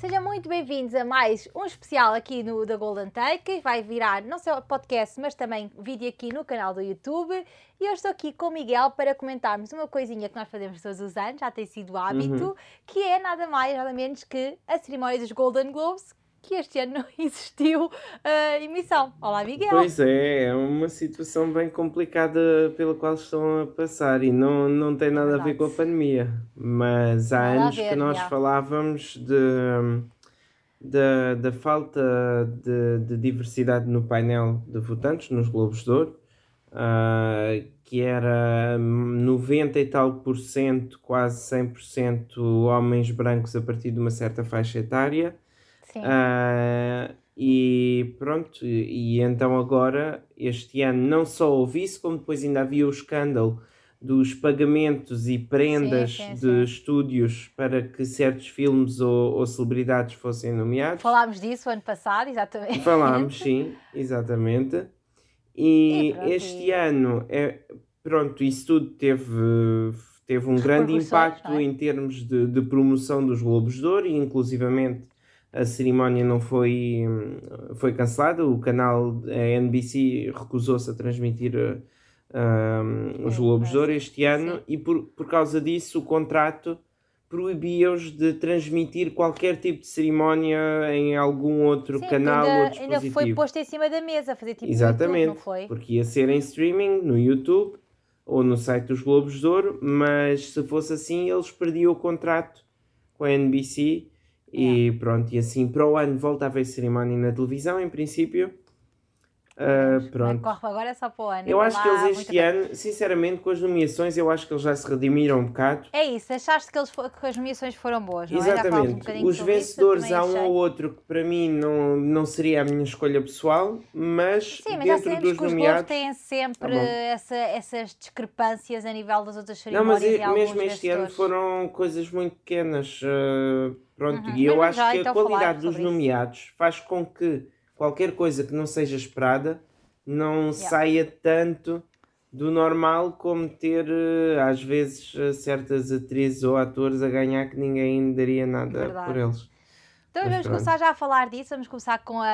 Sejam muito bem-vindos a mais um especial aqui no da Golden Take. Vai virar não só podcast, mas também vídeo aqui no canal do YouTube. E eu estou aqui com o Miguel para comentarmos uma coisinha que nós fazemos todos os anos, já tem sido hábito, uhum. que é nada mais, nada menos que a cerimónia dos Golden Globes, que este ano não existiu a uh, emissão. Olá, Miguel. Pois é, é uma situação bem complicada pela qual estão a passar e não, não tem nada Verdade. a ver com a pandemia. Mas há anos ver, que nós já. falávamos de, de, da falta de, de, diversidade no painel de votantes, nos Globos de Ouro. Uh, que era 90 e tal por cento, quase 100% homens brancos a partir de uma certa faixa etária Sim. Uh, e pronto, e, e, então agora, este ano, não só houve isso, como depois ainda havia o escândalo dos pagamentos e prendas sim, sim, de sim. estúdios para que certos filmes ou, ou, celebridades fossem nomeados. Falámos disso ano passado, exatamente. Falámos, sim, exatamente. E, e este ano, é, pronto, isso tudo teve, teve um grande impacto é? em termos de, de promoção dos Globos de Ouro e inclusivamente a cerimónia não foi, foi cancelada, o canal a NBC recusou-se a transmitir uh, os Globos de Ouro este ano sim. e por, por causa disso o contrato proibia-os de transmitir qualquer tipo de cerimónia em algum outro sim, canal ainda, ou dispositivo. Ainda foi posto em cima da mesa, fazer tipo Exatamente, YouTube, não foi? porque ia ser em streaming no YouTube ou no site dos Globos de Ouro, mas se fosse assim eles perdiam o contrato com a NBC e pronto, e assim para o ano volta a cerimónia na televisão, em princípio. Uh, pronto. Corre agora é só para o ano. Eu acho que eles este ano, sinceramente, com as nomeações, eu acho que eles já se redimiram um bocado. É isso, achaste que, eles, que as nomeações foram boas, não é? Exatamente. Um Os vencedores isso, há um ou outro que para mim não, não seria a minha escolha pessoal, mas Sim, mas dentro dos que os nomeados... têm sempre tá essa, essas discrepâncias a nível das outras cerimónias Não, mas mesmo este vencedores. ano foram coisas muito pequenas. Uh, pronto, uhum. e eu acho já, que então a qualidade dos nomeados isso. faz com que qualquer coisa que não seja esperada não yeah. saia tanto do normal como ter eh, às vezes eh, certas atrizes ou atores a ganhar que ninguém daria nada Verdade. por eles. Então Mas vamos pronto. começar já a falar disso, vamos começar com a,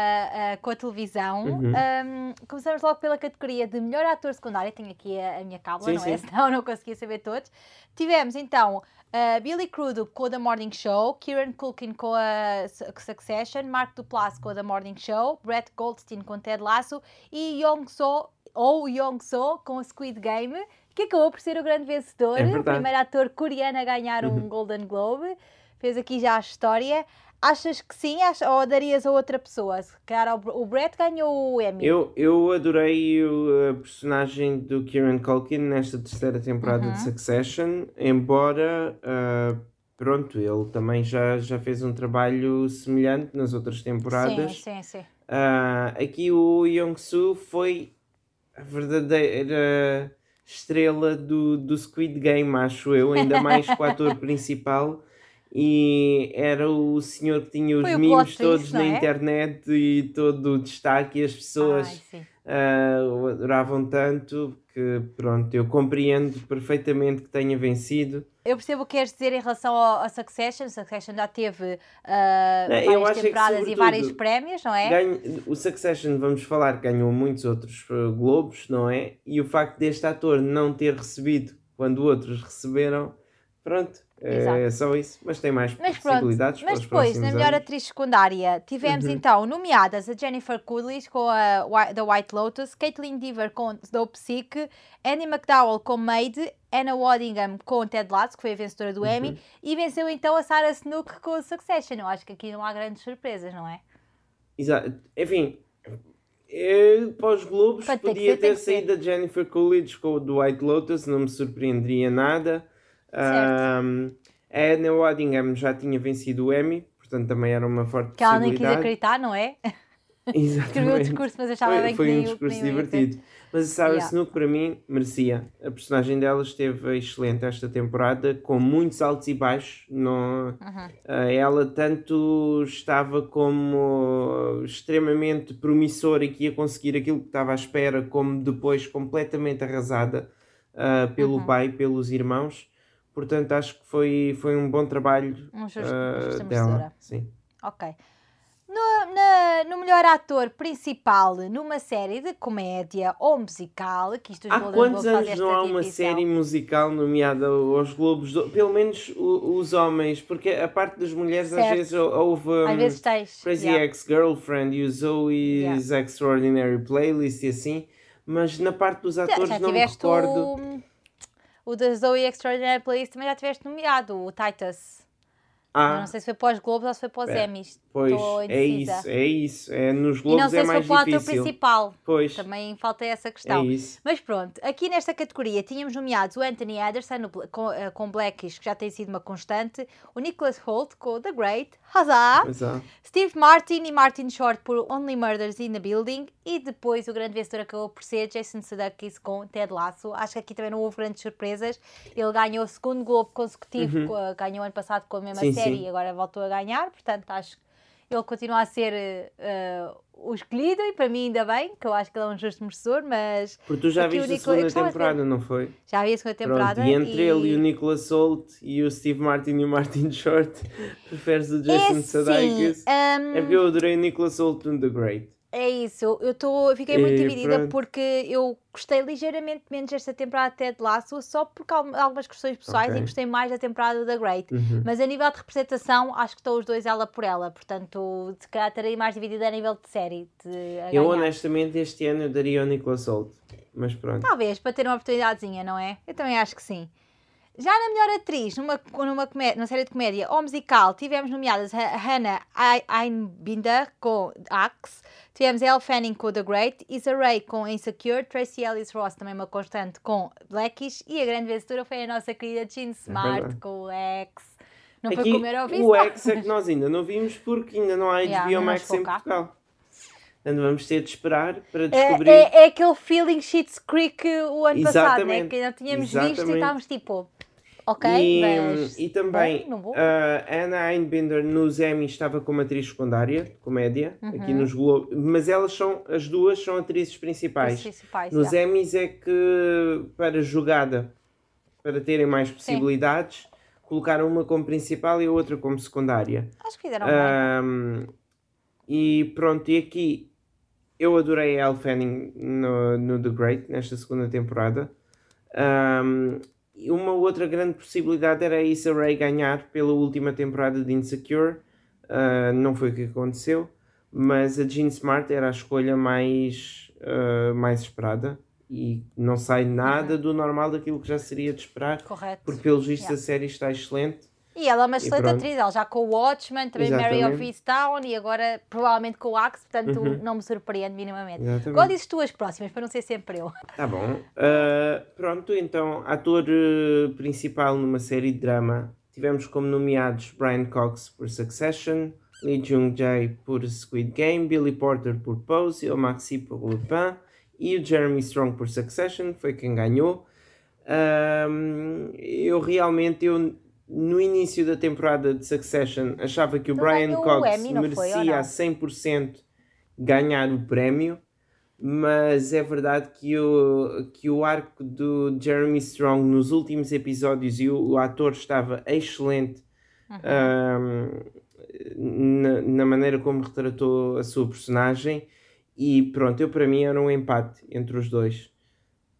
a com a televisão. Uhum. Um, começamos logo pela categoria de melhor ator secundário, tenho aqui a, a minha cábula, não é? sim. é? Senão não conseguia saber todos. Tivemos então Uh, Billy Crudup com a The Morning Show, Kieran Culkin com a Succession, Mark Duplass com a The Morning Show, Brett Goldstein com Ted Lasso e Yong So ou Yong So com a Squid Game, que acabou por ser o grande vencedor, é o primeiro ator coreano a ganhar um uhum. Golden Globe. Fez aqui já a história. Achas que sim ou darias a outra pessoa? Cara, o Brett ganhou o Emmy. Eu, eu adorei a personagem do Kieran Culkin nesta terceira temporada uhum. de Succession, embora, uh, pronto, ele também já, já fez um trabalho semelhante nas outras temporadas. Sim, sim, sim. Uh, aqui o Young-soo foi a verdadeira estrela do, do Squid Game, acho eu, ainda mais com o ator principal e era o senhor que tinha os memes todos na é? internet e todo o destaque e as pessoas Ai, uh, o adoravam tanto que pronto, eu compreendo perfeitamente que tenha vencido. Eu percebo o que queres dizer em relação ao, ao Succession. Succession já teve uh, várias temporadas que, e vários prémios, não é? Ganho, o Succession, vamos falar, ganhou muitos outros uh, globos, não é? E o facto deste ator não ter recebido quando outros receberam, pronto. É só isso, mas tem mais mas possibilidades pronto, Mas depois, na melhor anos. atriz secundária, tivemos uhum. então nomeadas a Jennifer Coolidge com a The White Lotus, Caitlin Deaver com Dope Sick, Annie McDowell com Maid, Anna Waddingham com Ted Lasso, que foi a vencedora do Emmy, uhum. e venceu então a Sarah Snook com Succession. Eu acho que aqui não há grandes surpresas, não é? Exato. Enfim, eu, para os Globos, podia ter, ter saído a Jennifer Coolidge com o The White Lotus, não me surpreenderia nada. Um, a Edna Waddingham já tinha vencido o Emmy, portanto também era uma forte que possibilidade. Que ela nem quis acreditar, não é? Exatamente. Escreveu o discurso, mas achava foi, bem foi que um discurso divertido. Mas a Sarah yeah. Snook, para mim, merecia. A personagem dela esteve excelente esta temporada, com muitos altos e baixos. No, uhum. ela tanto estava como extremamente promissora e que ia conseguir aquilo que estava à espera, como depois completamente arrasada uh, pelo uhum. pai, pelos irmãos. Portanto, acho que foi, foi um bom trabalho um justo, uh, dela. Sim. Ok. No, na, no melhor ator principal numa série de comédia ou musical, que isto Há quantos anos não há uma série musical nomeada aos Globos? Pelo menos os homens, porque a parte das mulheres certo. às vezes houve um, às vezes tens. Crazy yeah. Ex-Girlfriend e o Zoe's yeah. Extraordinary Playlist e assim, mas na parte dos atores já, já não me recordo. O, o da Zoe Extraordinary Playlist também já tiveste nomeado, o Titus. Ah. não sei se foi para os Globos ou se foi para os é. Emmys. Pois, é isso, é isso. É, nos Globos é. E não sei se foi para o ator principal. Pois. Também falta essa questão. É isso. Mas pronto, aqui nesta categoria tínhamos nomeados o Anthony Anderson no, com, uh, com Blackish, que já tem sido uma constante, o Nicholas Holt com The Great, Huzzah! Steve Martin e Martin Short por Only Murders in the Building e depois o grande vencedor acabou por ser Jason Sudeikis com Ted Lasso. Acho que aqui também não houve grandes surpresas. Ele ganhou o segundo Globo consecutivo, uhum. ganhou ano passado com a mesma sim, série sim. e agora voltou a ganhar, portanto acho que ele continua a ser uh, o escolhido e para mim ainda bem, que eu acho que ele é um justo merecedor, mas... Porque tu já viste a segunda temporada, não foi? Já vi a segunda temporada. Pronto, e entre e... ele e o Nicholas Holt e o Steve Martin e o Martin Short, preferes o Jason é, Sudeikis? Um... É porque eu adorei o Nicholas Holt no The Great. É isso, eu tô, fiquei muito dividida pronto. porque eu gostei ligeiramente menos desta temporada até de Laço, só por algumas questões pessoais e gostei mais da temporada da Great. Uhum. Mas a nível de representação, acho que estão os dois ela por ela, portanto, se calhar terei mais dividida a nível de série. De eu honestamente este ano eu daria ao Nicolas Holt, mas pronto. Talvez, para ter uma oportunidadezinha, não é? Eu também acho que sim. Já na melhor atriz, numa, numa, comédia, numa série de comédia ou musical, tivemos nomeadas Hannah Einbinder com Axe, tivemos Elle Fanning com The Great, Issa Rae com Insecure, Tracy Ellis Ross também uma constante com Blackish e a grande vencedora foi a nossa querida Jean é Smart é com o X. Não Aqui, foi comer ao visto. O X é que nós ainda não vimos porque ainda não há HBO yeah, Max em Portugal. Portanto, vamos ter de esperar para é, descobrir. É, é, é aquele feeling Shit's Creek o ano Exatamente. passado, né? que ainda tínhamos Exatamente. visto e estávamos tipo Ok, e, mas... e também uh, Anna Einbinder nos Emmy estava como atriz secundária, comédia, uhum. aqui nos Globo, mas elas são, as duas são atrizes principais. principais nos yeah. Emmys é que, para jogada, para terem mais possibilidades, Sim. colocaram uma como principal e a outra como secundária. Acho que fizeram um, bem. E pronto, e aqui eu adorei a Elle Fanning no, no The Great, nesta segunda temporada. Um, uma outra grande possibilidade era a Issa Rae ganhar pela última temporada de Insecure. Uh, não foi o que aconteceu, mas a Jean Smart era a escolha mais, uh, mais esperada e não sai nada uhum. do normal daquilo que já seria de esperar. Correto. Porque, pelos vistos, yeah. a série está excelente e ela é uma excelente atriz, ela já com o Watchmen, também Exatamente. Mary of Easttown e agora provavelmente com o Axe, portanto uhum. não me surpreende minimamente. Exatamente. Qual dizes tu as próximas, para não ser sempre eu? Tá bom. Uh, pronto, então, ator uh, principal numa série de drama, tivemos como nomeados Brian Cox por Succession, Lee Jung-jae por Squid Game, Billy Porter por Pose, o Maxi por Lupin e o Jeremy Strong por Succession, foi quem ganhou. Uh, eu realmente eu no início da temporada de Succession achava que o Brian Cox Emmy, merecia a 100% ganhar o prémio, mas é verdade que o, que o arco do Jeremy Strong nos últimos episódios e o, o ator estava excelente uhum. um, na, na, maneira como retratou a sua personagem e pronto, eu para mim era um empate entre os dois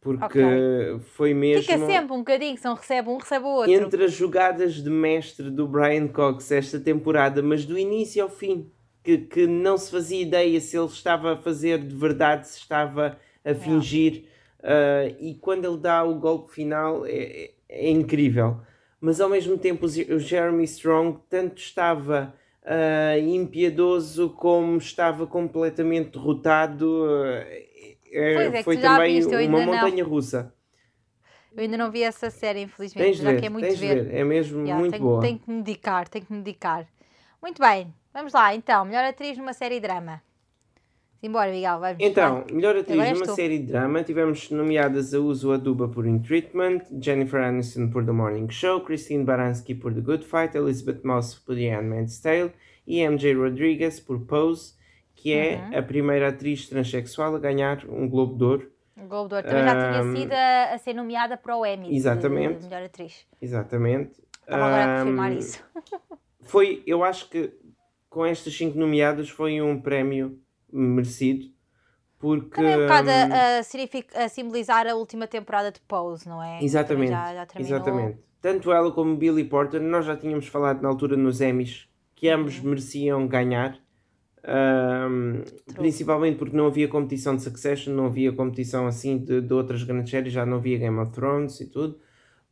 porque okay. foi mesmo. Fica sempre um bocadinho, se um recebe um, recebe o outro. Entre as jogadas de mestre do Brian Cox esta temporada, mas do início ao fim, que, que não se fazia ideia se ele estava a fazer de verdade, se estava a fingir. Uh, e quando ele dá o golpe final é, é, é, incrível. Mas ao mesmo tempo, o Jeremy Strong tanto estava uh, impiedoso como estava completamente derrotado. Uh, é, é foi também viste, uma montanha não. russa. Eu ainda não vi essa série, infelizmente. Tens já ver, muito tens ver. ver. É mesmo yeah, muito tenho, boa. Tenho que me dedicar, tenho que me dedicar. Muito bem, vamos lá então. Melhor atriz numa série de drama. Simbora, Miguel, vamos. Então, melhor atriz numa série de drama. Tivemos nomeadas a Uso Aduba por In Treatment, Jennifer Aniston por The Morning Show, Christine Baranski por The Good Fight, Elizabeth Moss por The Handmaid's Tale e MJ Rodriguez por Pose que é uhum. a primeira atriz transexual a ganhar um Globo de Ouro. Um Globo de Ouro. Também um, já tinha sido a, a, ser nomeada para o Emmy exatamente, de, de melhor atriz. Exatamente. Estava agora a confirmar isso. foi, eu acho que com estas cinco nomeadas foi um prémio merecido. Porque. Também um bocado a, a, a, simbolizar a última temporada de Pose, não é? Exatamente. Já, já exatamente. Tanto ela como Billy Porter, nós já tínhamos falado na altura nos Emmys que ambos uhum. mereciam ganhar. Um, principalmente porque não havia competição de Succession, não havia competição assim de, de outras grandes séries, já não havia Game of Thrones e tudo.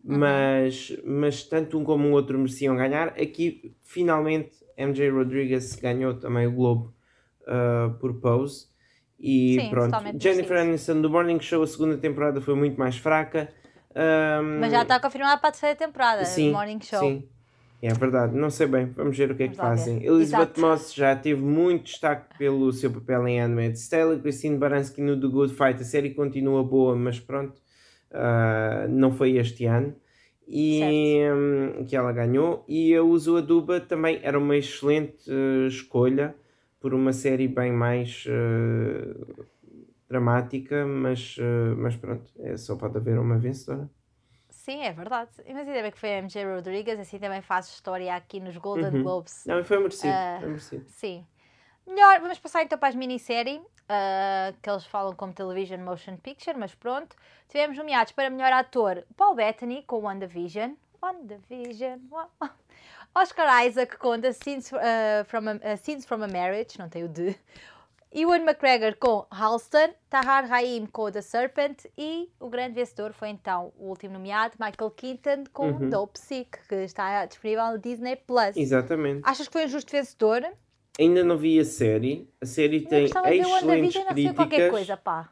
Uhum. Mas, mas tanto um como o outro mereciam ganhar. Aqui, finalmente, MJ Rodriguez ganhou também o Globo uh, por Pose. E Sim, pronto, Jennifer Aniston do Morning Show, a segunda temporada foi muito mais fraca. Um, mas já está confirmada para a terceira temporada, sim, Morning Show. Sim, é verdade, não sei bem, vamos ver o que é que fazem. Elizabeth Exato. Moss já teve muito destaque pelo seu papel em Handmaid's Tale, Christine Baranski no The Good Fight, a série continua boa, mas pronto, uh, não foi este ano. E um, que ela ganhou, e a Uso Aduba também era uma excelente uh, escolha por uma série bem mais uh, dramática, mas, mas pronto, é, só pode haver uma vencedora. Sim, é verdade. Mas ainda bem que foi a MJ Rodrigues, assim também faz história aqui nos Golden uhum. Globes. Não, foi merecido, uh, foi merecido. Sim. Melhor, vamos passar então para as minisséries, uh, que eles falam como Television Motion Picture, mas pronto. Tivemos nomeados para melhor ator Paul Bettany com WandaVision. WandaVision. Oscar Isaac com The Scenes, uh, from a, Scenes from a Marriage, não tem o de. Ewan McGregor com Halston, Tahar Rahim com The Serpent e o grande vencedor foi então o último nomeado, Michael Keaton com uhum. Dope Sick, que está disponível no Disney Plus. Exatamente. Achas que foi um justo vencedor? Ainda não vi a série. A série tem excelentes críticas. A qualquer coisa, pá.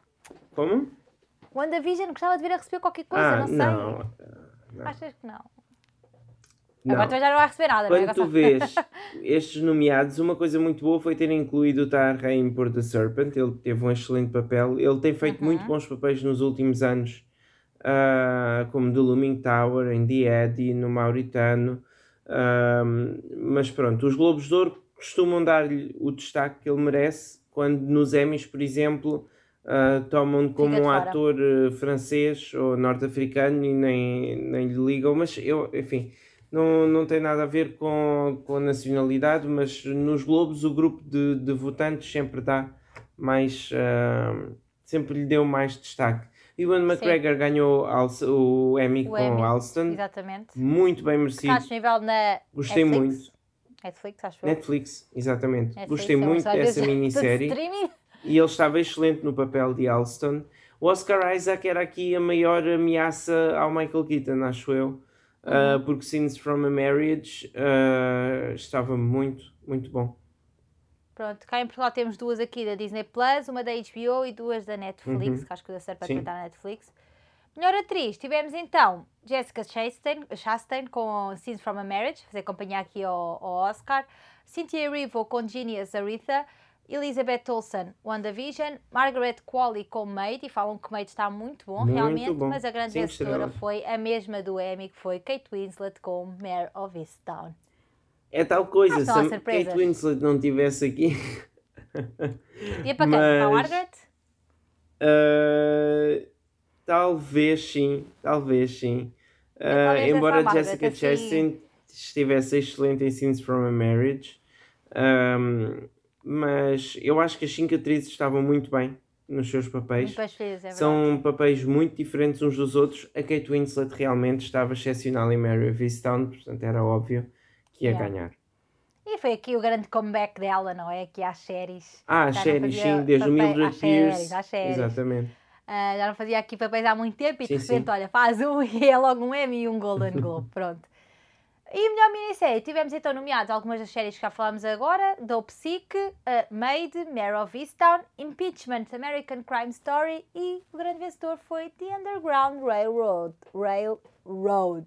Como? WandaVision gostava de vir a receber qualquer coisa, ah, não sei. Não. Achas que não? Não. Agora já não receber nada, Quando tu vês estes nomeados, uma coisa muito boa foi ter incluído o Tar Rain por The Serpent. Ele teve um excelente papel. Ele tem feito uh -huh. muito bons papéis nos últimos anos, uh, como The Looming Tower, em The Eddie, no Mauritano. Uh, mas pronto, os Globos de Ouro costumam dar-lhe o destaque que ele merece quando nos Emmys, por exemplo, uh, tomam como um ator uh, francês ou norte-africano e nem, nem lhe ligam. Mas eu, enfim não, não tem nada a ver com, com a nacionalidade, mas nos Globos o grupo de, de votantes sempre dá mais. Uh, sempre lhe deu mais destaque. Ewan McGregor ganhou o Emmy o com Emmy. Alston. Exatamente. Muito bem merecido. Está disponível na Gostei Netflix. muito. Netflix, acho Netflix, exatamente. Netflix, Gostei muito dessa minissérie. e ele estava excelente no papel de Alston. O Oscar Isaac era aqui a maior ameaça ao Michael Keaton, acho eu uh, porque Scenes from a Marriage uh, estava muito, muito bom. Pronto, cá em Portugal temos duas aqui da Disney Plus, uma da HBO e duas da Netflix, uhum. que acho que dá certo para tentar na Netflix. Melhor atriz, tivemos então Jessica Chastain, Chastain com Scenes from a Marriage, fazer companhia aqui ao, ao Oscar. Cynthia Erivo com Genius Aretha. Elizabeth Olsen, WandaVision, Margaret Qualley com Maid, e falam que Maid está muito bom, muito realmente, bom. mas a grande vencedora foi a mesma do Emmy, que foi Kate Winslet com Mare of Easttown. É tal coisa, ah, se a Kate Winslet não estivesse aqui... Ia para quem? Para Margaret? Uh, talvez sim, talvez sim. Uh, embora Jessica assim... Chastain estivesse excelente em Scenes from a Marriage, um, mas eu acho que as cinco atrizes estavam muito bem nos seus papéis. Fez, é São papéis muito diferentes uns dos outros. A Kate Winslet realmente estava excepcional em Mary of Easttown, portanto era óbvio que ia yeah. ganhar. E foi aqui o grande comeback dela, não é? Aqui às séries. Ah, às séries, sim, desde o Mildred Pierce. Às séries. Exatamente. Uh, já não fazia aqui papéis há muito tempo e sim, de repente, sim. olha, faz um e é logo um Emmy e um Golden Globe. Pronto. E melhor minissérie, tivemos então nomeados algumas das séries que já falámos agora: Dope Sick, uh, Made, Mare of Easttown, Impeachment, American Crime Story e o grande vencedor foi The Underground Railroad. Railroad.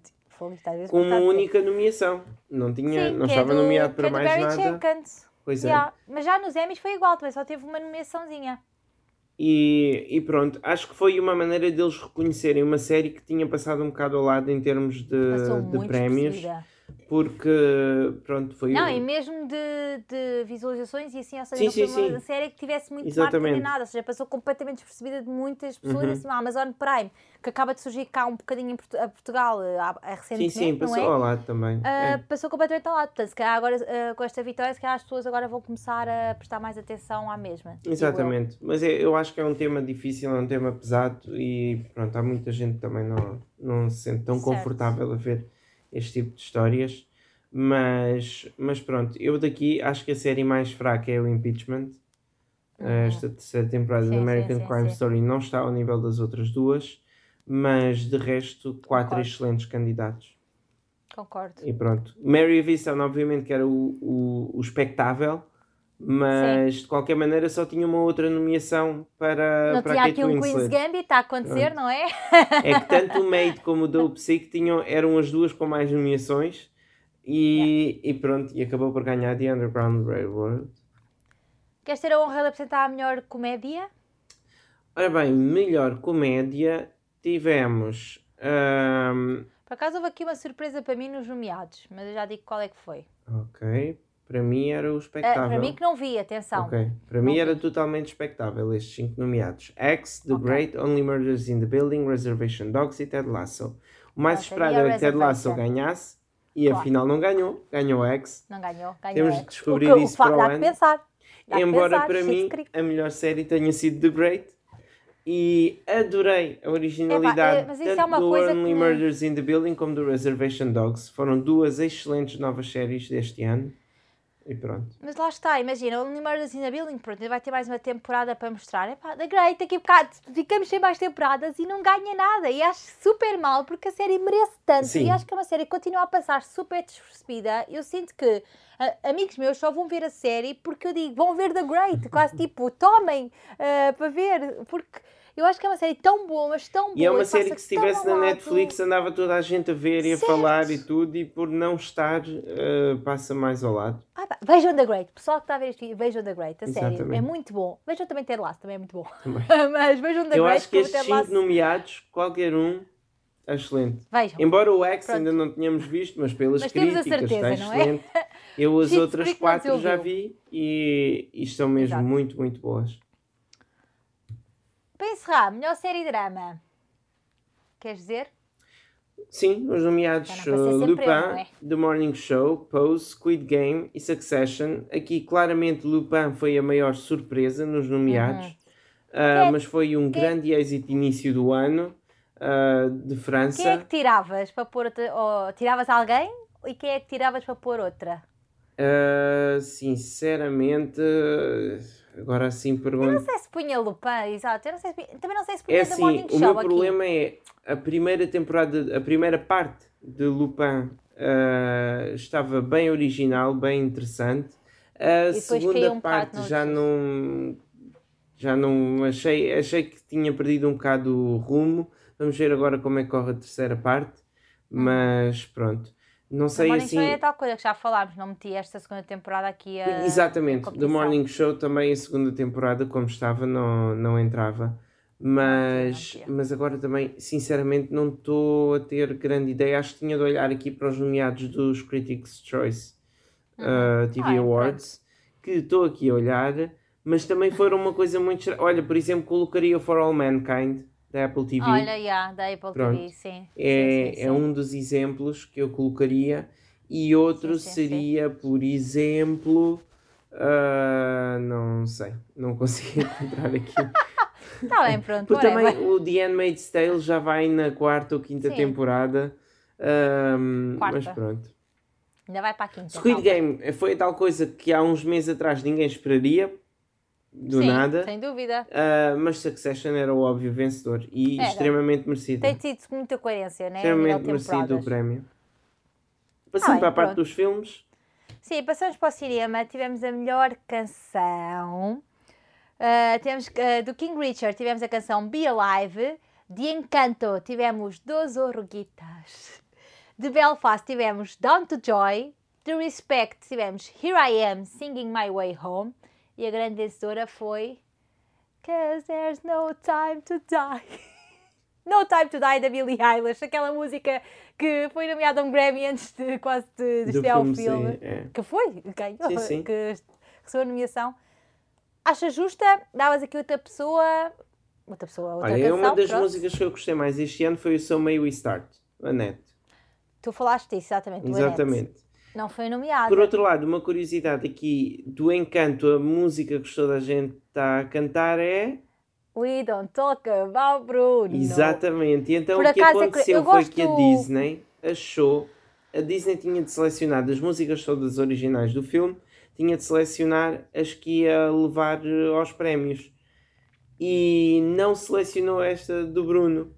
Com uma única nomeação. Não, tinha, Sim, não é estava é do, nomeado para mais Barry nada. Jenkins. Pois é. yeah. é. Mas já nos Emmys foi igual, também só teve uma nomeaçãozinha. E, e, pronto, acho que foi uma maneira deles reconhecerem uma série que tinha passado um bocado ao lado em termos de, de prémios. Percebida porque pronto, foi Não, e mesmo de, de visualizações e assim, ou seja, sim, não foi uma série que tivesse muito Exatamente. marketing nada, ou seja, passou completamente despercebida de muitas pessoas, uhum. assim, a Amazon Prime, que acaba de surgir cá um bocadinho em a Portugal a, a recentemente, Sim, sim, passou é? ao lado também. Uh, é. Passou completamente ao lado, portanto, se calhar agora uh, com esta vitória, se calhar as pessoas agora vão começar a prestar mais atenção à mesma. Exatamente, mas é, eu acho que é um tema difícil, é um tema pesado e pronto, há muita gente também não, não se sente tão certo. confortável a ver este tipo de histórias. Mas, mas pronto, eu daqui acho que a série mais fraca é o Impeachment. Uhum. Esta terceira temporada sim, da American sim, Crime sim, Story não está ao nível das outras duas, mas de resto, quatro Concordo. excelentes candidatos. Concordo. E pronto. Mary Visson, obviamente, que era o, o, o espectável, mas de qualquer maneira só tinha uma outra nomeação para, não para tinha aqui um Queen's Gambit, está a acontecer, não é? É que tanto o Maid como o Dope Sick tinham, eram as duas com mais nomeações e, e pronto, e acabou por ganhar The Underground Railroad. Queres ter a honra de apresentar a melhor comédia? Ora bem, melhor comédia tivemos. Um... Por acaso houve aqui uma surpresa para mim nos nomeados, mas eu já digo qual é que foi. Ok. Para mim era o espectável. Uh, para mim que não vi, atenção. Ok. Para não mim vi. era totalmente espectável estes cinco nomeados: X, The okay. Great, Only Murders in the Building, Reservation Dogs e Ted Lasso. O mais esperado era que Ted Lasso ganhasse, e claro. afinal não ganhou, ganhou X. Não ganhou, ganhou Temos X. de descobrir o que, isso para o ano. Pensar. Dá Embora pensar, para mim a melhor série tenha sido The Great e adorei a originalidade Epa, é, tanto é do Only. Murders in the Building como do Reservation Dogs. Foram duas excelentes novas séries deste ano. E pronto. Mas lá está, imagina, o Only Murders in the Building, pronto, vai ter mais uma temporada para mostrar. Epá, The Great, daqui a bocado ficamos sem mais temporadas e não ganha nada. E acho super mal, porque a série merece tanto. Sim. E acho que é uma série que continua a passar super despercebida. Eu sinto que a, amigos meus só vão ver a série porque eu digo, vão ver The Great, quase tipo, tomem uh, para ver, porque eu acho que é uma série tão boa, mas tão boa. E é uma série que se estivesse na Netflix andava toda a gente a ver e a certo. falar e tudo, e por não estar, uh, passa mais ao lado. Ah, pá, vejam The Great, pessoal que está a ver isto, vejam The Great, a série, é muito bom. Vejam também Ted Lasso, também é muito bom. mas vejam The Eu Great. Eu acho que estes cinco nomeados, qualquer um, é excelente. Vejam. Embora o X Pronto. ainda não tínhamos visto, mas pelas mas críticas certeza, está é? excelente. É? Eu as outras quatro já vi e, e estão mesmo Exato. muito, muito boas. Encerrar, melhor série drama. Queres dizer? Sim, os nomeados uh, Lupin, é? The Morning Show, Pose, Squid Game e Succession. Aqui, claramente, Lupin foi a maior surpresa nos nomeados, uhum. uh, mas foi um que... grande êxito início do ano uh, de França. Quem é que tiravas para pôr outra, ou tiravas alguém e quem é que tiravas para pôr outra? Sinceramente, Agora sim pergunto. Eu não sei se punha Lupin, exato. Eu não sei se, também não sei se punha é assim, O meu problema é a primeira temporada, a primeira parte de Lupin uh, estava bem original, bem interessante. A segunda um parte já não já não achei, achei que tinha perdido um bocado o rumo. Vamos ver agora como é que corre a terceira parte. Uhum. Mas pronto. Não sei Morning assim. Show é tal coisa que já falámos, não meti esta segunda temporada aqui a. Exatamente, The Morning Show também a segunda temporada, como estava, não, não entrava. Mas, não, não mas agora também, sinceramente, não estou a ter grande ideia. Acho que tinha de olhar aqui para os nomeados dos Critics' Choice uh, TV ah, Awards, que estou aqui a olhar, mas também foram uma coisa muito. Olha, por exemplo, colocaria For All Mankind da Apple TV. Olha, yeah, da Apple Pronto. TV, sim. É, sim, sim, é um dos exemplos que eu colocaria. E outro seria, por exemplo. Uh, não sei, não consigo encontrar aqui. Está bem, pronto. Porque também o The Handmaid's Tale já vai na quarta ou quinta temporada. Um, quarta. Mas pronto. Ainda vai para a quinta. Squid Game foi tal coisa que há uns meses atrás ninguém esperaria do Sim, nada. Sem dúvida. Uh, mas Succession era o óbvio vencedor e era. extremamente merecido. Tem tido muita coerência, né? Extremamente merecido o prémio. Passando ah, para a parte dos filmes. Sim, passamos para o cinema. Tivemos a melhor canção. Uh, temos uh, do King Richard tivemos a canção Be Alive. De Encanto tivemos Dos Oruguitas. De Belfast tivemos Down to Joy. De Respect tivemos Here I Am Singing My Way Home. E a grande vencedora foi Cause There's No Time to Die. No Time to Die da Billie Eilish, aquela música que foi nomeada a um Grammy antes de quase de, de estrear o filme. Sim, é. Que foi, ganhou, sim, sim. que recebeu a nomeação. Acha justa? Davas aqui outra pessoa. Outra pessoa, outra Olha, canção, uma das pronto. músicas que eu gostei mais este ano foi o So May We Start, a Net. Tu falaste disso, exatamente. Exatamente. Não foi nomeada. Por outro lado, uma curiosidade aqui do encanto, a música que toda a gente está a cantar é. We don't talk about Bruno. Exatamente. E então Por o que aconteceu é que foi que a Disney achou. A Disney tinha de selecionar das músicas todas originais do filme, tinha de selecionar as que ia levar eh, aos prémios. E não selecionou esta do Bruno.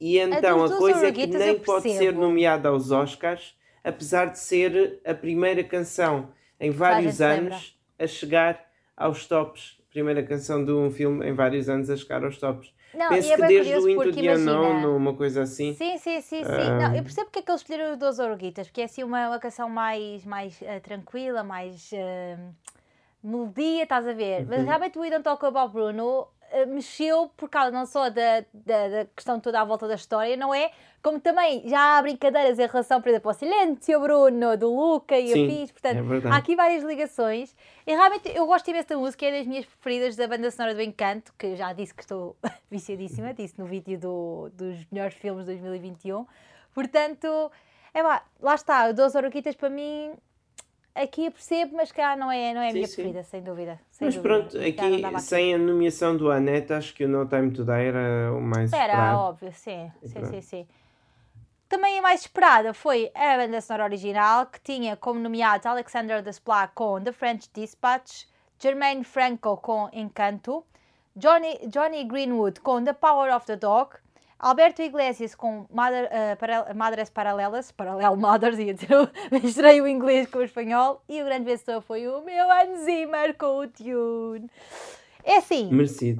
E então a, a coisa é que nem pode ser nomeada aos Oscars apesar de ser a primeira canção em vários anos a chegar aos tops. Primeira canção de um filme em vários anos a chegar aos tops. Não, Penso é que desde o Into the Unknown, uma coisa assim. Sim, sim, sim. sim. Uh... Não, eu percebo porque é que eles escolheram o Dos Oruguitas, porque é assim uma, uma canção mais, mais uh, tranquila, mais uh, melodia, estás a ver? Uhum. Mas realmente o We Don't Talk About Bruno mexeu por causa não só da, da, da, questão toda à volta da história, não é? Como também já há brincadeiras em relação, por exemplo, ao Silêncio Bruno, do Luca e Sim, afins, portanto, é há aqui várias ligações. E realmente eu gosto imenso da música, é das minhas preferidas da banda sonora do Encanto, que já disse que estou viciadíssima, disse no vídeo do, dos melhores filmes de 2021. Portanto, é lá, lá está, 12 Oroquitas para mim aqui eu percebo, mas cá não é, não é a minha sim, preferida, sem dúvida. Sem mas dúvida. pronto, aqui, aqui, sem a nomeação do Annette, acho que o No Time to Die era o mais era, esperado. óbvio, sim, sim, sim, sim. Também a mais esperada foi a banda sonora original, que tinha como nomeados Alexander Desplat com The French Dispatch, Jermaine Franco com Encanto, Johnny, Johnny Greenwood com The Power of the Dog, Alberto Iglesias com Mother, uh, para, Madres Paralelas, Paralelo Mothers, ia dizer, misturei o inglês com o espanhol, e o grande vencedor foi o meu Hans Zimmer com o Tune. É assim,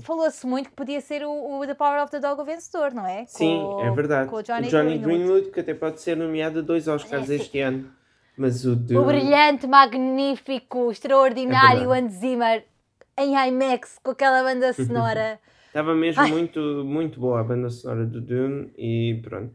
falou-se muito que podia ser o, o, The Power of the Dog o vencedor, não é? Sim, com, é verdade. Com o Johnny, o Johnny Greenwood. Que até pode ser nomeado a dois Oscars é, este ano. Mas o, de... o brilhante, magnífico, extraordinário é Hans Zimmer em IMAX com aquela banda sonora. Estava mesmo muito, muito boa a banda sonora do Dune e pronto.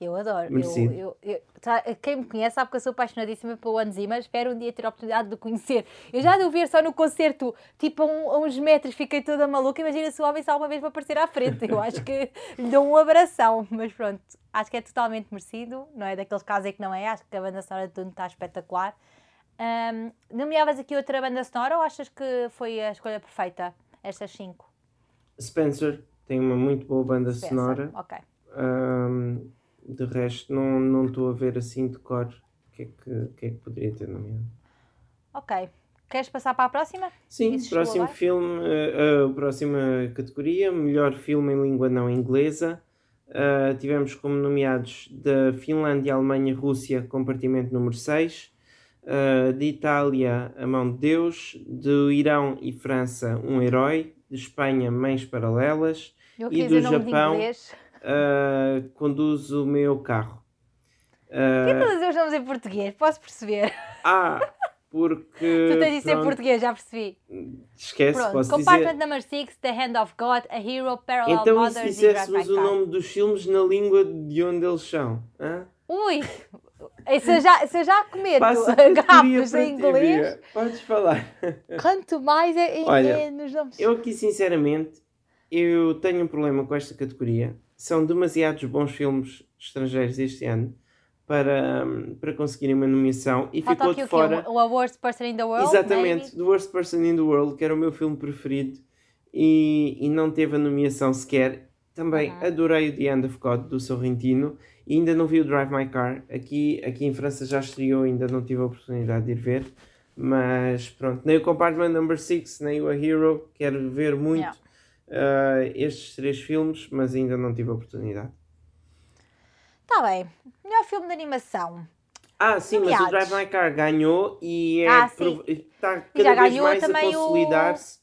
Eu adoro. Eu, eu, eu, tá, quem me conhece sabe que eu sou apaixonadíssima pelo Hans Zimmer. Espero um dia ter a oportunidade de o conhecer. Eu já de o ver só no concerto, tipo a, um, a, uns metros, fiquei toda maluca. Imagina se o homem só uma vez para aparecer à frente. Eu acho que lhe dou um abração. Mas pronto, acho que é totalmente merecido. Não é daqueles casos em que não é. Acho que a banda sonora de Dune está espetacular. Um, nomeavas aqui outra banda sonora ou achas que foi a escolha perfeita? Estas cinco? Spencer tem uma muito boa banda Spencer, sonora. Ok. Um, de resto, não estou a ver assim de cor o que, é que, que, é que poderia ter nomeado. Ok. Queres passar para a próxima? Sim, Isso próximo filme, uh, uh, próxima categoria, melhor filme em língua não inglesa. Uh, tivemos como nomeados da Finlândia, Alemanha, Rússia, compartimento número 6. Uh, de Itália, A Mão de Deus. Do Irão e França, Um Herói de Espanha Mães Paralelas e do Japão uh, Conduz o Meu Carro. Uh, Por que todos os nomes em português? Posso perceber? Ah, porque. tu tens isso em português, já percebi. Esquece, Pronto. posso Compartment dizer. Number 6, The Hand of God, A Hero, Parallel então, Mothers e se disséssemos o nome dos filmes na língua de onde eles são? Hã? Ui! Se eu já, eu já cometo garrafas em inglês. Podes falar. Quanto mais é, Olha, é nos nomes. Eu aqui, sinceramente, eu tenho um problema com esta categoria. São demasiados bons filmes estrangeiros este ano para, para conseguirem uma nomeação e Falta ficou de fora. O, o Worst Person in the World? Exatamente, maybe? The Worst Person in the World, que era o meu filme preferido e, e não teve a nomeação sequer. Também uhum. adorei o The End of God do Sorrentino e ainda não vi o Drive My Car. Aqui, aqui em França já estreou, ainda não tive a oportunidade de ir ver. Mas pronto, nem o Compartment Number 6, nem o A Hero. Quero ver muito yeah. uh, estes três filmes, mas ainda não tive a oportunidade. Está bem. Melhor filme de animação. Ah, sim, Nomeados. mas o Drive My Car ganhou e é ah, está cada vez mais a consolidar-se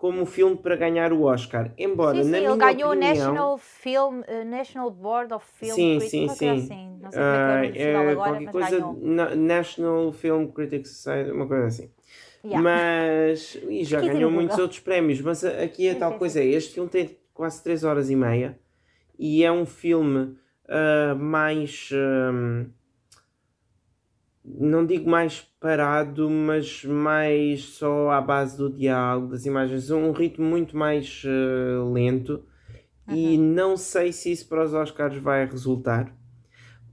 como filme para ganhar o Oscar. Embora, sim, sim, na ele ganhou opinião... o National, Film, uh, National Board of Film sim, Critics, sim, sim. assim. Não sei uh, é, é agora, qualquer coisa, National Film Critics Society, uma coisa assim. Yeah. Mas, e já ganhou muitos outros prémios, mas aqui a tal coisa é, este filme tem quase 3 horas e meia e é um filme uh, mais. Um, não digo mais parado, mas mais só à base do diálogo, das imagens, um ritmo muito mais uh, lento. Uhum. E não sei se isso para os Oscars vai resultar.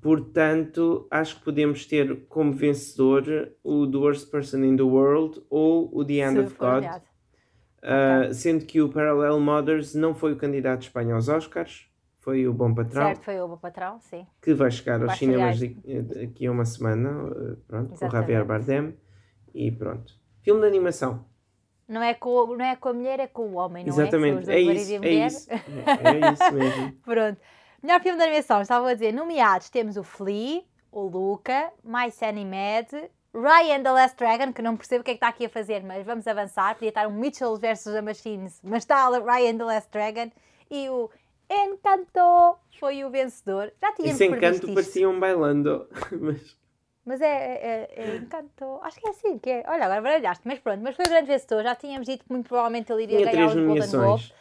Portanto, acho que podemos ter como vencedor o The Worst Person in the World ou o The End of God. Uh, sendo que o Parallel Mothers não foi o candidato espanhol aos Oscars, foi o Bom Patrão. Certo, foi o Bom Patrão, sim. Que vai chegar aos vai cinemas daqui a uma semana, eh, pronto, Exatamente. com o Javier Bardem. E pronto. Filme de animação. Não é, com, não é com a mulher, é com o homem, não Exatamente. é? Exatamente, é, é isso, é isso. É isso mesmo. pronto. Melhor filme de animação, estava a dizer, nomeados temos o Flea, o Luca, My Mad, Ryan the Last Dragon, que não percebo o que é que está aqui a fazer, mas vamos avançar. Podia estar um Mitchell versus a Machines, mas está Ryan the Last Dragon. E o Encanto foi o vencedor. Já tínhamos Esse Encanto parecia um bailando, mas... Mas é, é, é, Encanto. Acho que é assim que é. Olha, agora baralhaste, mas pronto. Mas foi o grande vencedor. Já tínhamos dito que muito provavelmente ele iria ganhar o Golden Globe.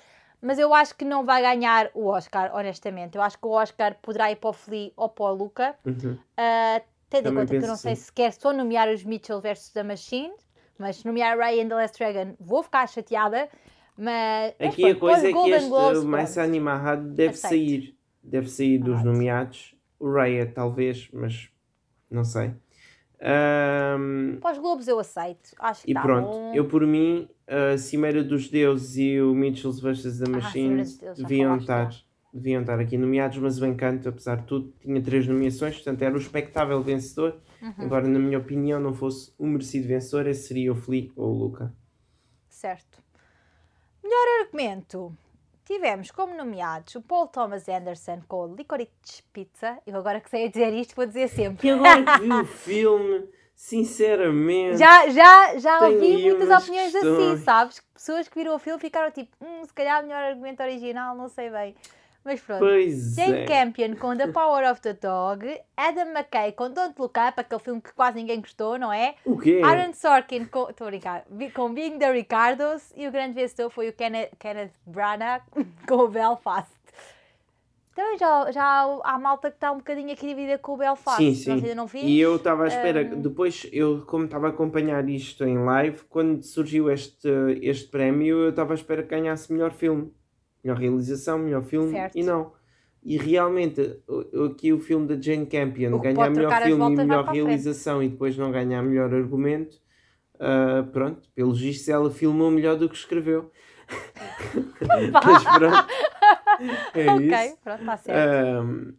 Mas eu acho que não vai ganhar o Oscar, honestamente. Eu acho que o Oscar poderá ir para o Flea ou para o Luca. Uhum. Uh, tendo em conta que eu não sei se quer só nomear os Mitchell versus the Machine, mas se nomear Ryan the Last Dragon vou ficar chateada. Mas aqui a coisa é que este Globes, mais animado deve Aceito. sair, deve sair dos nomeados. O Raya talvez, mas não sei. Um, Para os Globos eu aceito. Acho que E tá pronto, bom. eu por mim, a Cimeira dos Deuses e o Mitchells vs. The Machine ah, deviam estar, deviam estar aqui nomeados, mas o Encanto, apesar de tudo, tinha três nomeações, portanto era o espectável vencedor. Uhum. Embora, na minha opinião, não fosse o merecido vencedor, esse seria o Flea ou o Luca. Certo. Melhor argumento. Tivemos como nomeados o Paul Thomas Anderson com o Licorice Pizza. Eu agora que sei dizer isto, vou dizer sempre. E que vi o filme, sinceramente. Já, já, já ouvi muitas opiniões questões. assim, sabes? Pessoas que viram o filme ficaram tipo, hum, se calhar melhor argumento original, não sei bem. Mas pronto. Pois Jane é. Campion com The Power of the Dog. Adam McKay com Don't Look Up, aquele filme que quase ninguém gostou, não é? O quê? Aaron Sorkin com. Estou a brincar. Com Being the Ricardos. E o grande vencedor foi o Kenneth, Kenneth Branagh com o Belfast. Então já, já há malta que está um bocadinho aqui dividida com o Belfast. Sim, sim. Ainda não fiz. E eu estava à espera, um... depois eu, como estava a acompanhar isto em live, quando surgiu este, este prémio, eu estava à espera que ganhasse melhor filme melhor realização, melhor filme, certo. e não. E realmente, aqui o filme da Jane Campion ganhar melhor filme e melhor realização e depois não ganhar melhor argumento, uh, pronto, pelos vistos ela filmou melhor do que escreveu. mas pronto, é isso. pronto, está certo. Um,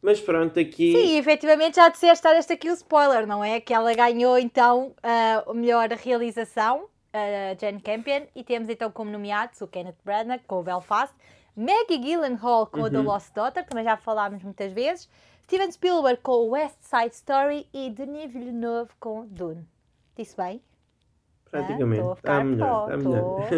mas pronto, aqui. Sim, efetivamente já disseste este aqui o spoiler, não é? Que ela ganhou então a uh, melhor realização a Jane Campion e temos então como nomeados o Kenneth Branagh com o Belfast, Maggie Gyllenhaal com uhum. The Lost Daughter, que também já falámos muitas vezes, Steven Spielberg com o West Side Story e Denis Villeneuve com Dune. Disse bem? Praticamente. Estou ah, a ficar tá melhor, tá melhor.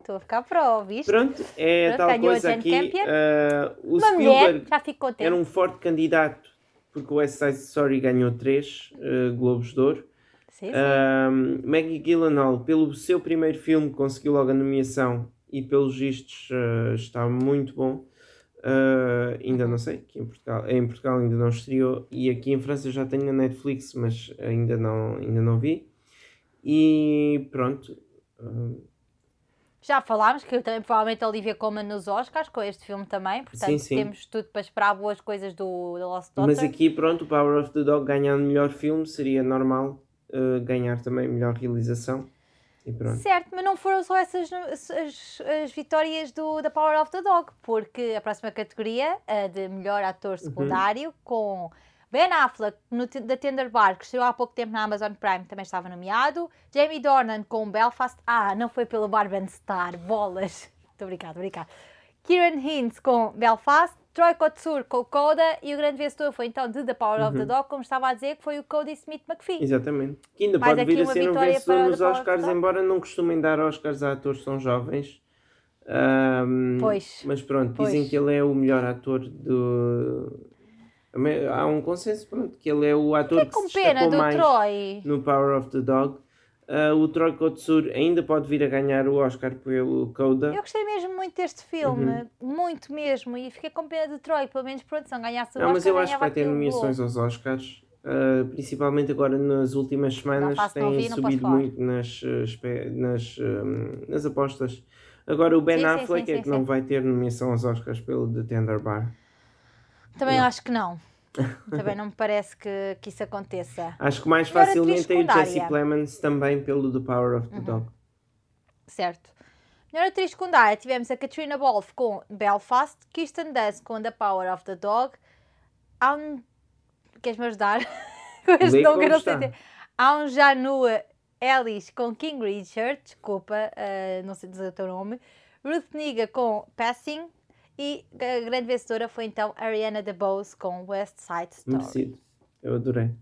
Estou a ficar pro, viste? Pronto, é Pronto, tal coisa aqui. Uh, o Uma Spielberg mulher, já fico contente. era um forte candidato porque o West Side Story ganhou três uh, Globos de Ouro Sim, sim. Maggie Gyllenhaal, pelo seu primeiro filme, conseguiu logo a nomeação e pelos vistos uh, está muito bom. Uh, ainda não sei, que em Portugal, em Portugal ainda não estreou e aqui em França já tenho na Netflix, mas ainda não, ainda não vi. E pronto. Uh... Já falámos que também provavelmente a Olivia Colman nos Oscars com este filme também, portanto sim, sim. temos tudo para esperar boas coisas do The Lost Daughter. Mas aqui pronto, o Power of the Dog ganhando melhor filme seria normal uh, ganhar também melhor realização. E pronto. Certo, mas não foram só essas as, as, vitórias do, da Power of the Dog, porque a próxima categoria, a de melhor ator uhum. secundário, uhum. com Ben Affleck no, da Tender Bar, que estreou há pouco tempo na Amazon Prime, também estava nomeado. Jamie Dornan com Belfast. Ah, não foi pelo Barben Star, bolas. Estou obrigado, obrigado. Kieran Hines com Belfast. Troy Kotsur com o Coda e o grande vencedor foi então de The Power uhum. of the uhum. Dog, como estava a dizer, que foi o Cody Smith McPhee. Exatamente. Que ainda Mais pode vir a ser um vencedor nos Oscars, embora não costumem dar Oscars a atores que são jovens. Um, pois. Mas pronto, pois. dizem que ele é o melhor ator do. Há um consenso, pronto, que ele é o ator que, que com se pena do mais Troy. no Power of the Dog. Uh, o Troy Kotsur ainda pode vir a ganhar o Oscar pelo Coda. Eu gostei mesmo muito deste filme, uhum. muito mesmo, e fiquei com pena de Troy, pelo menos pronto, se não ganhasse o Não, mas eu acho que vai ter nomeações aos Oscars, uh, principalmente agora nas últimas semanas, têm subido muito nas, nas, um, nas apostas. Agora o Ben sim, Affleck sim, sim, é que não vai ter nomeação aos Oscars pelo The Tender Bar. Também não. acho que não. Também não me parece que, que isso aconteça. Acho que mais facilmente é o Jesse Plemons também pelo The Power of the uhum. Dog. Certo. Melhor atriz secundária tivemos a Katrina Wolf com Belfast, Kirsten Dunst com The Power of the Dog. Um... Queres-me ajudar? com este nome não sei Há um Janua Ellis com King Richard, desculpa, uh, não sei dizer o teu nome. Ruth Niga com Passing e a grande vencedora foi então Ariana DeBose com West Side Story. Merecido. Eu adorei.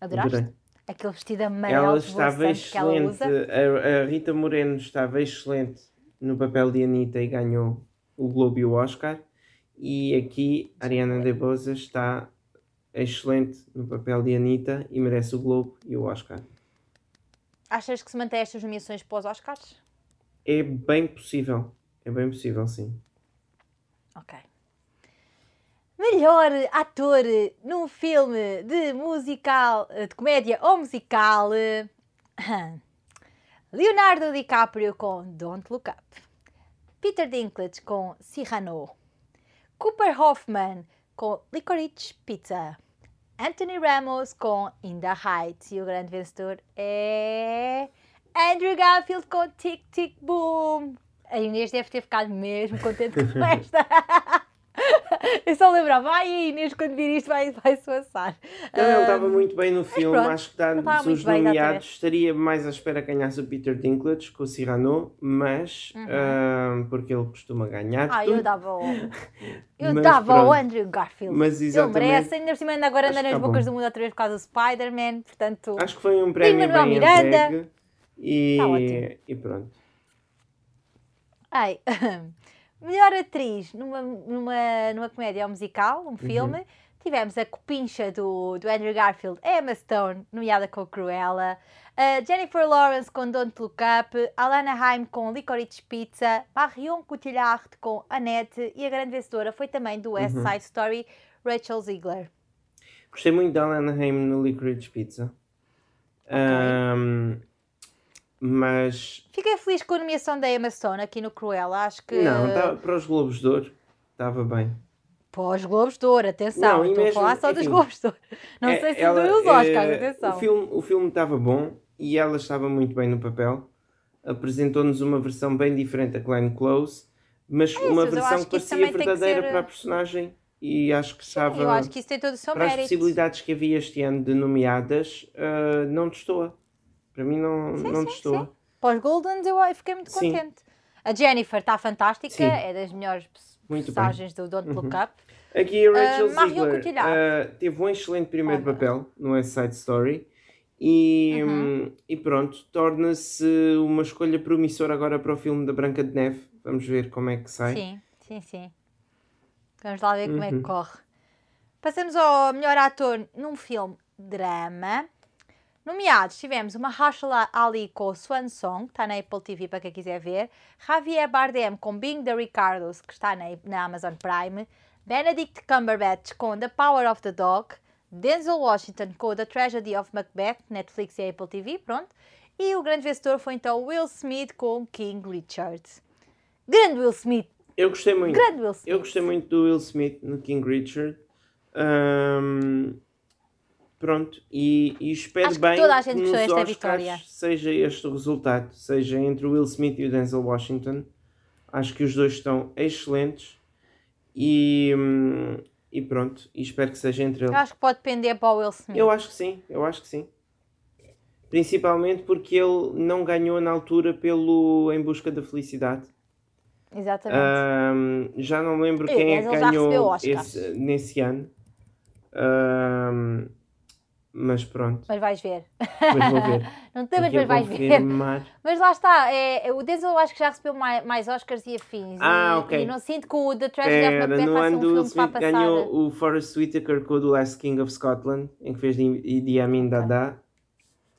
Adoraste? Adorei. Aquele vestido amarelo ela estava excelente. A, a, Rita Moreno estava excelente no papel de Anitta e ganhou o Globo e o Oscar. E aqui a Ariana DeBose está excelente no papel de Anitta e merece o Globo e o Oscar. Achas que se mantém estas nomeações para os Oscars? É bem possível. É bem possível, sim. Ok. Melhor ator num filme de musical, de comédia ou musical. Leonardo DiCaprio com Don't Look Up. Peter Dinklage com Cyrano. Cooper Hoffman com Licorice Pizza. Anthony Ramos com In the Heights. E o grande vencedor é Andrew Garfield com Tic Tic Boom. A Inês deve ter ficado mesmo contente com esta. Eu só lembrava, ai Inês, quando vir isto vai, vai se passar. Não, ele estava muito bem no filme, pronto, acho que está dos nomeados. Estaria mais à espera que ganhasse o Peter Dinklage com o Cyrano, mas uhum. uh, porque ele costuma ganhar. Ah, tudo. eu dava ao, eu dava ao Andrew Garfield. Mas exatamente, ele merece, ainda por cima ainda agora anda nas tá bocas do mundo outra vez por causa do Spider-Man, portanto. Acho que foi um prémio bem Miranda. E, tá e pronto. Ai, melhor atriz numa, numa, numa comédia ou musical, um filme. Uhum. Tivemos a copincha do, do Andrew Garfield, Emma Stone, nomeada com Cruella. Uh, Jennifer Lawrence com Don't Look Up. Alana Haim com Licorice Pizza. Marion Cotillard com Annette. E a grande vencedora foi também do West uhum. Side Story, Rachel Ziegler. Gostei muito da Alana Haim no Licorice Pizza. Okay. Um, mas. Fiquei feliz com a nomeação da Emma Stone aqui no Cruella. Acho que. Não, tá, para os Globos de Ouro estava bem. Para os Globos de Ouro, atenção. Não, estou mesmo, a falar só enfim, dos Globos de Ouro. Não é, sei se ela, os Oscars, é, atenção. O filme, o filme estava bom e ela estava muito bem no papel. Apresentou-nos uma versão bem diferente da Glenn Close, mas é uma versão que parecia verdadeira ser... para a personagem e acho que estava. eu acho que isso tem todo o seu para mérito. as possibilidades que havia este ano de nomeadas, uh, não destoa. Para mim não, sim, não sim, Para os Goldens eu fiquei muito contente. A Jennifer está fantástica, sim. é das melhores muito personagens bem. do Don't Look uhum. Up. Aqui a Rachel uh, Ziegler uh, teve um excelente primeiro papel no West Side Story e, uhum. e pronto, torna-se uma escolha promissora agora para o filme da Branca de Neve. Vamos ver como é que sai. Sim, sim, sim. Vamos lá ver uhum. como é que uhum. corre. Passamos ao melhor ator num filme drama. Nomeados tivemos uma Mahershala Ali com Swan Song, que está na Apple TV para quem quiser ver, Javier Bardem com Being the Ricardos, que está na, na Amazon Prime, Benedict Cumberbatch com The Power of the Dog, Denzel Washington com The Tragedy of Macbeth, Netflix e Apple TV, pronto. E o grande vencedor foi então Will Smith com King Richard. Grande Will Smith! Eu gostei muito. Grande Will Smith. Eu gostei muito do Will Smith no King Richard. Um, Pronto, e, e espero Acho bem que, toda a gente que nos Oscars vitória. seja este o resultado, seja entre o Will Smith e o Denzel Washington. Acho que os dois estão excelentes e, e pronto, e espero que seja entre eles. Eu acho que pode depender para o Will Smith. Eu acho que sim, eu acho que sim. Principalmente porque ele não ganhou na altura pelo Em Busca da Felicidade. Exatamente. Um, já não lembro quem é que ganhou esse, nesse ano. Um, mas pronto. Mas vais ver. Mas vou ver. não te mas vais ver. Mas lá está, é, o Denzel eu acho que já recebeu mais, mais Oscars e afins. Ah, e, ok. E não sinto que o The Tragedy of Macbeth no ano um Smith para ganhou o Forrest Whitaker com o The Last King of Scotland, em que fez de Idi Amin Dada.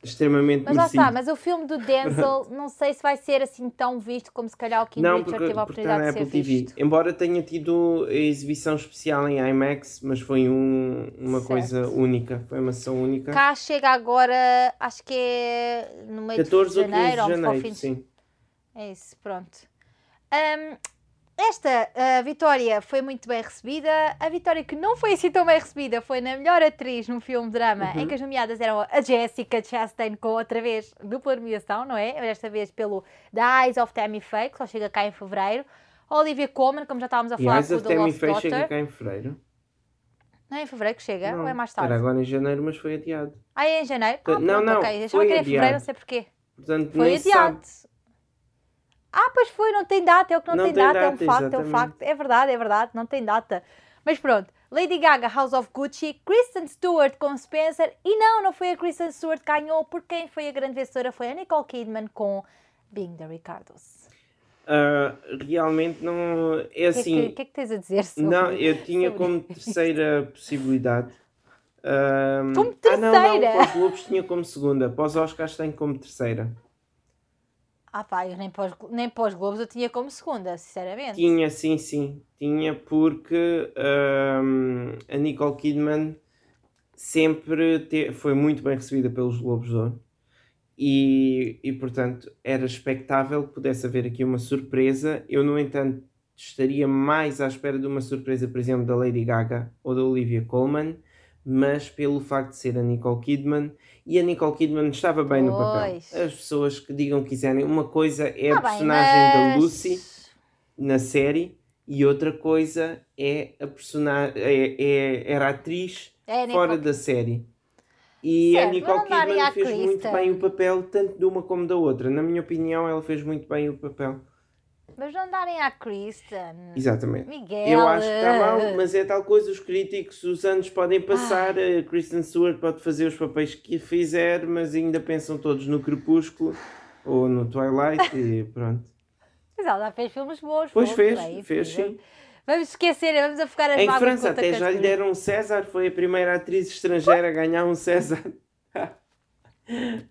Extremamente Mas lá está, mas o filme do Denzel não sei se vai ser assim tão visto como se calhar o King não, Richard teve a oportunidade de ser Apple TV. visto. Embora tenha tido a exibição especial em IMAX, mas foi um, uma certo. coisa única, foi uma sessão única. Cá chega agora, acho que é no meio 14 de janeiro, ou 15 de janeiro, ou sim. É isso, pronto. Um, esta uh, vitória foi muito bem recebida. A vitória que não foi assim tão bem recebida foi na melhor atriz num filme drama, uhum. em que as nomeadas eram a Jessica Chastain com outra vez dupla nomeação, não é? Desta vez pelo The Eyes of Tammy Faye, que só chega cá em fevereiro. A Olivia Colman, como já estávamos a falar, com o The Lost Faye chega cá em fevereiro. Não é em fevereiro que chega? Não, ou é mais tarde? Era agora em janeiro, mas foi adiado. Ah, é em janeiro? Ah, não, pronto, não. Okay. Foi que era em fevereiro, não sei porquê. Portanto, foi adiado. Sabe. Ah, pois foi, não tem data, é o que não, não tem, tem, data, data é um facto, exatamente. é um facto. É verdade, é verdade, não tem data. Mas pronto, Lady Gaga, House of Gucci, Kristen Stewart com Spencer, e não, não foi a Kristen Stewart que ganhou, porque quem foi a grande vencedora foi a Nicole Kidman com Being the Ricardos. Uh, realmente não é assim. O que, que, é que, tens a dizer sobre Não, eu tinha como terceira possibilidade. Um, como terceira? Ah, não, não, para os Globos tinha como segunda, para os Oscars tem como terceira. Ah pá, eu nem os, nem os Globos eu tinha como segunda, sinceramente. Tinha, sim, sim. Tinha porque um, a Nicole Kidman sempre te, foi muito bem recebida pelos Globos de Ouro. E, e, portanto, era expectável que pudesse haver aqui uma surpresa. Eu, no entanto, estaria mais à espera de uma surpresa, por exemplo, da Lady Gaga ou da Olivia Colman, mas pelo facto de ser a Nicole Kidman e a Nicole Kidman estava bem pois. no papel. As pessoas que digam que quiserem, uma coisa é tá a personagem bem, mas... da Lucy na série e outra coisa é a personagem é, é, era a atriz é fora da série. E certo, a Nicole Kidman fez muito bem o papel, tanto de uma como da outra. Na minha opinião, ela fez muito bem o papel. Mas não darem à Kristen. Exatamente. Miguel. Eu acho que está mal, mas é tal coisa, os críticos, os anos podem passar, Ai. a Kristen Stewart pode fazer os papéis que fizer, mas ainda pensam todos no Crepúsculo ou no Twilight e pronto. Mas ela já fez filmes bons. Pois fez, bem, fez sim. Vamos esquecer, vamos a focar as Em França até já lhe deram um César, foi a primeira atriz estrangeira a ganhar um César.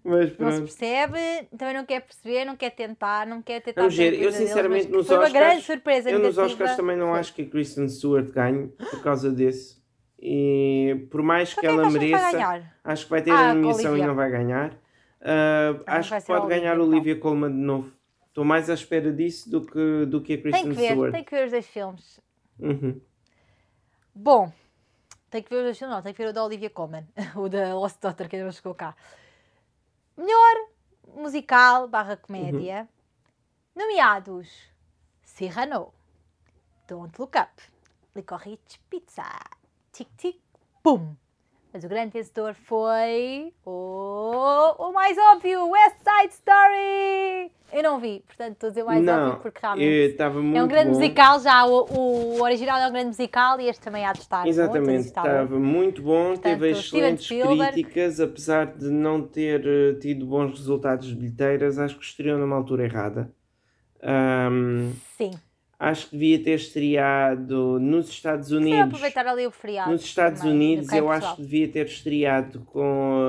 Mas pronto. Não se percebe, também não quer perceber, não quer tentar, não quer tentar. É Vamos ver, eu sinceramente deles, nos foi Oscars. Uma grande surpresa eu negativa. nos Oscars também não acho que a Kristen Stewart ganhe por causa desse. E por mais é que, ela mereça, que acho que vai ter ah, a nomeação e não vai ganhar. Uh, acho que pode ganhar a Olivia então. Colman de novo. Estou mais à espera disso do que, do que a Kristen tem que ver, Stewart. Tem que ver os dois filmes. Uhum. Bom, tem que ver os dois filmes, não, tem que ver o da Olivia Colman, o da Lost Daughter, que ainda não chegou cá. Melhor musical barra comédia. Uhum. Nomeados Cyrano, Don't Look Up, Licorice Pizza, Tic Tic Boom. Mas o grande vencedor foi o, o mais óbvio, West Side Story. Eu não vi, portanto estou a dizer mais não, óbvio porque realmente é um grande bom. musical, já o, o, original é um grande musical e este também há de estar. Exatamente, estava muito bom, portanto, teve excelentes críticas, apesar de não ter uh, tido bons resultados de bilheteiras, acho que estreou numa altura errada. Um, Sim acho que devia ter estreado nos Estados Unidos. Sim, aproveitar ali o feriado. Nos Estados também, Unidos, eu acho que devia ter estreado com,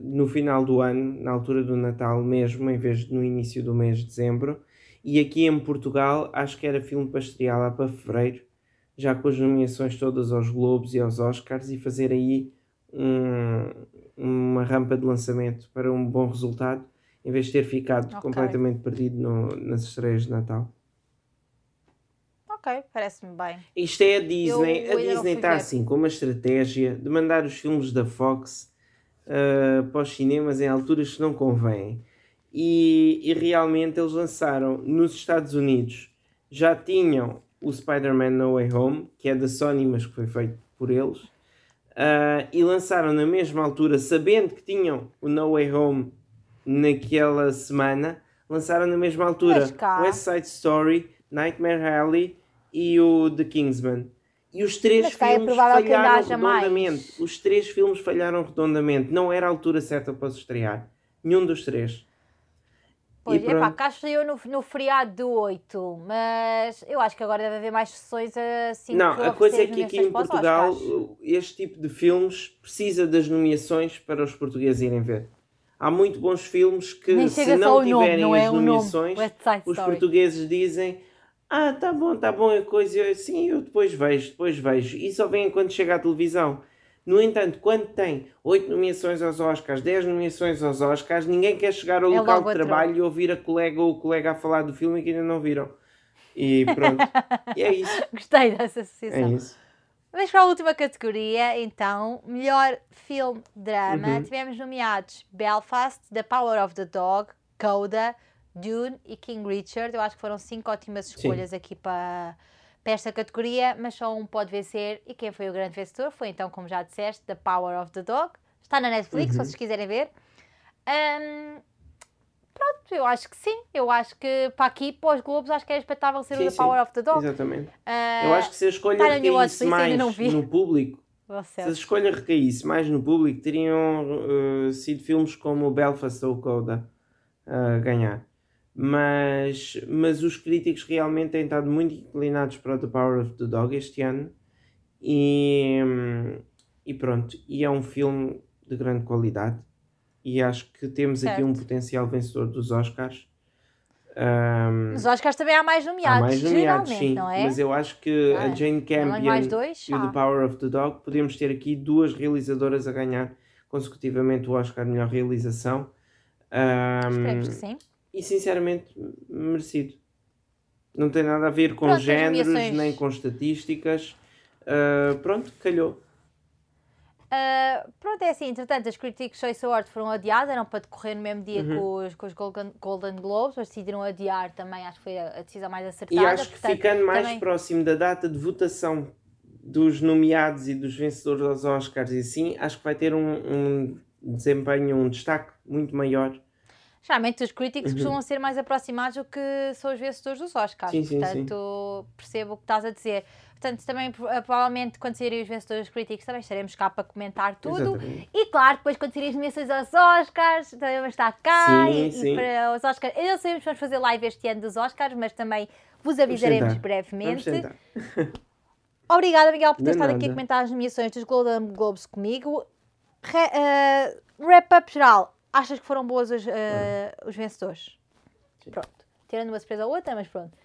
no final do ano, na altura do Natal mesmo, em vez de no início do mês de dezembro. E aqui em Portugal, acho que era filme para estrear lá para fevereiro, já com as nomeações todas aos Globos e aos Oscars, e fazer aí um, uma rampa de lançamento para um bom resultado, em vez de ter ficado okay. completamente perdido no, nas estreias de Natal ok, parece-me bem. Isto é a Disney. Eu, a Disney está assim com uma estratégia de mandar os filmes da Fox uh, para os cinemas em alturas que não convêm. E, e realmente eles lançaram nos Estados Unidos, já tinham o Spider-Man No Way Home, que é da Sony, mas que foi feito por eles. Uh, e lançaram na mesma altura, sabendo que tinham o No Way Home naquela semana, lançaram na mesma altura West Side Story, Nightmare Alley e o The Kingsman. E os três Mas é filmes falharam redondamente. Mais. Os três filmes falharam redondamente. Não era a altura certa para se estrear. Nenhum dos três. Pois, é pá, cá estreou no, no feriado do 8, mas eu acho que agora deve haver mais sessões assim. Não, a coisa é que aqui em Portugal este tipo de filmes precisa das nomeações para os portugueses irem ver. há muito bons filmes que se não tiverem nome, não é as nomeações, os portugueses dizem ah, tá bom, tá bom, é coisa, sim, eu depois vejo, depois vejo. E só vem quando chega à televisão. No entanto, quando tem 8 nomeações aos Oscars, 10 nomeações aos Oscars, ninguém quer chegar ao é local de trabalho e ouvir a colega ou o colega a falar do filme que ainda não viram. E pronto. e é isso. Gostei dessa associação. É isso. Vamos para a última categoria, então. Melhor filme drama. Uhum. Tivemos nomeados Belfast, The Power of the Dog, Coda, Dune e King Richard. Eu acho que foram cinco ótimas escolhas Sim. aqui para, para esta categoria, mas só um pode vencer. E quem foi o grande vencedor foi, então, como já disseste, The Power of the Dog. Está na Netflix, uhum. se vocês quiserem ver. Um, pronto, eu acho que sim. Eu acho que para aqui, para os Globos, acho que é expectável ser sim, o The Power of the Dog. Exatamente. Uh, eu acho que se a escolha recaísse mais no público, se a escolha recaísse mais no público, teriam uh, sido filmes como Belfast ou Coda a uh, ganhar mas, mas os críticos realmente têm estado muito inclinados para The Power of the Dog este ano e, e pronto, e é um filme de grande qualidade e acho que temos certo. aqui um potencial vencedor dos Oscars. Um, Nos Oscars também há mais nomeados, há mais nomeados sim, não é? Mas eu acho que a Jane Campion dois, e o The Power of the Dog podemos ter aqui duas realizadoras a ganhar consecutivamente o Oscar de melhor realização. Um, Esperemos que sim e sinceramente merecido. Não tem nada a ver com pronto, géneros, nem com estatísticas. Uh, pronto, calhou. Uh, pronto, é assim, entretanto, as Critics' Choice Awards foram adiadas, eram para decorrer no mesmo dia uhum. com, os, com os Golden, Golden Globes, mas decidiram adiar também, acho que foi a, a decisão mais acertada. E acho que portanto, ficando mais também... próximo da data de votação dos nomeados e dos vencedores aos Oscars e assim, acho que vai ter um, um desempenho, um destaque muito maior Geralmente os críticos uhum. costumam ser mais aproximados do que são os vencedores dos Oscars. Sim, sim, Portanto, sim. percebo o que estás a dizer. Portanto, também eh, provavelmente quando saírem os vencedores dos críticos também estaremos cá para comentar tudo. Exatamente. E claro, depois quando saírem as nomeações aos Oscars, também vamos estar cá sim, e, sim. e para os Oscars. Eu não sabemos se vamos fazer live este ano dos Oscars, mas também vos avisaremos brevemente. Obrigada, Miguel, por ter estado aqui a comentar as nomeações dos Golden Globes comigo. Re, uh, Wrap-up geral achas que foram boas os, uh, os vencedores? Sim. Pronto. Tirando uma surpresa ou outra, mas pronto.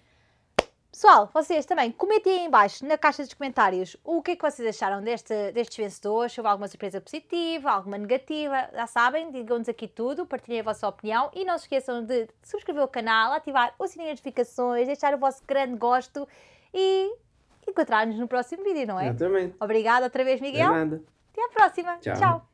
Pessoal, vocês também comentem aí em baixo na caixa dos comentários o que é que vocês acharam deste, destes vencedores, se houve alguma surpresa positiva, alguma negativa, já sabem, digam-nos aqui tudo, partilhem a vossa opinião e não se esqueçam de subscrever o canal, ativar o sininho de notificações, deixar o vosso grande gosto e encontrar-nos no próximo vídeo, não é? Exatamente. Obrigada outra vez, Miguel. De nada. Até à próxima. Tchau. Tchau.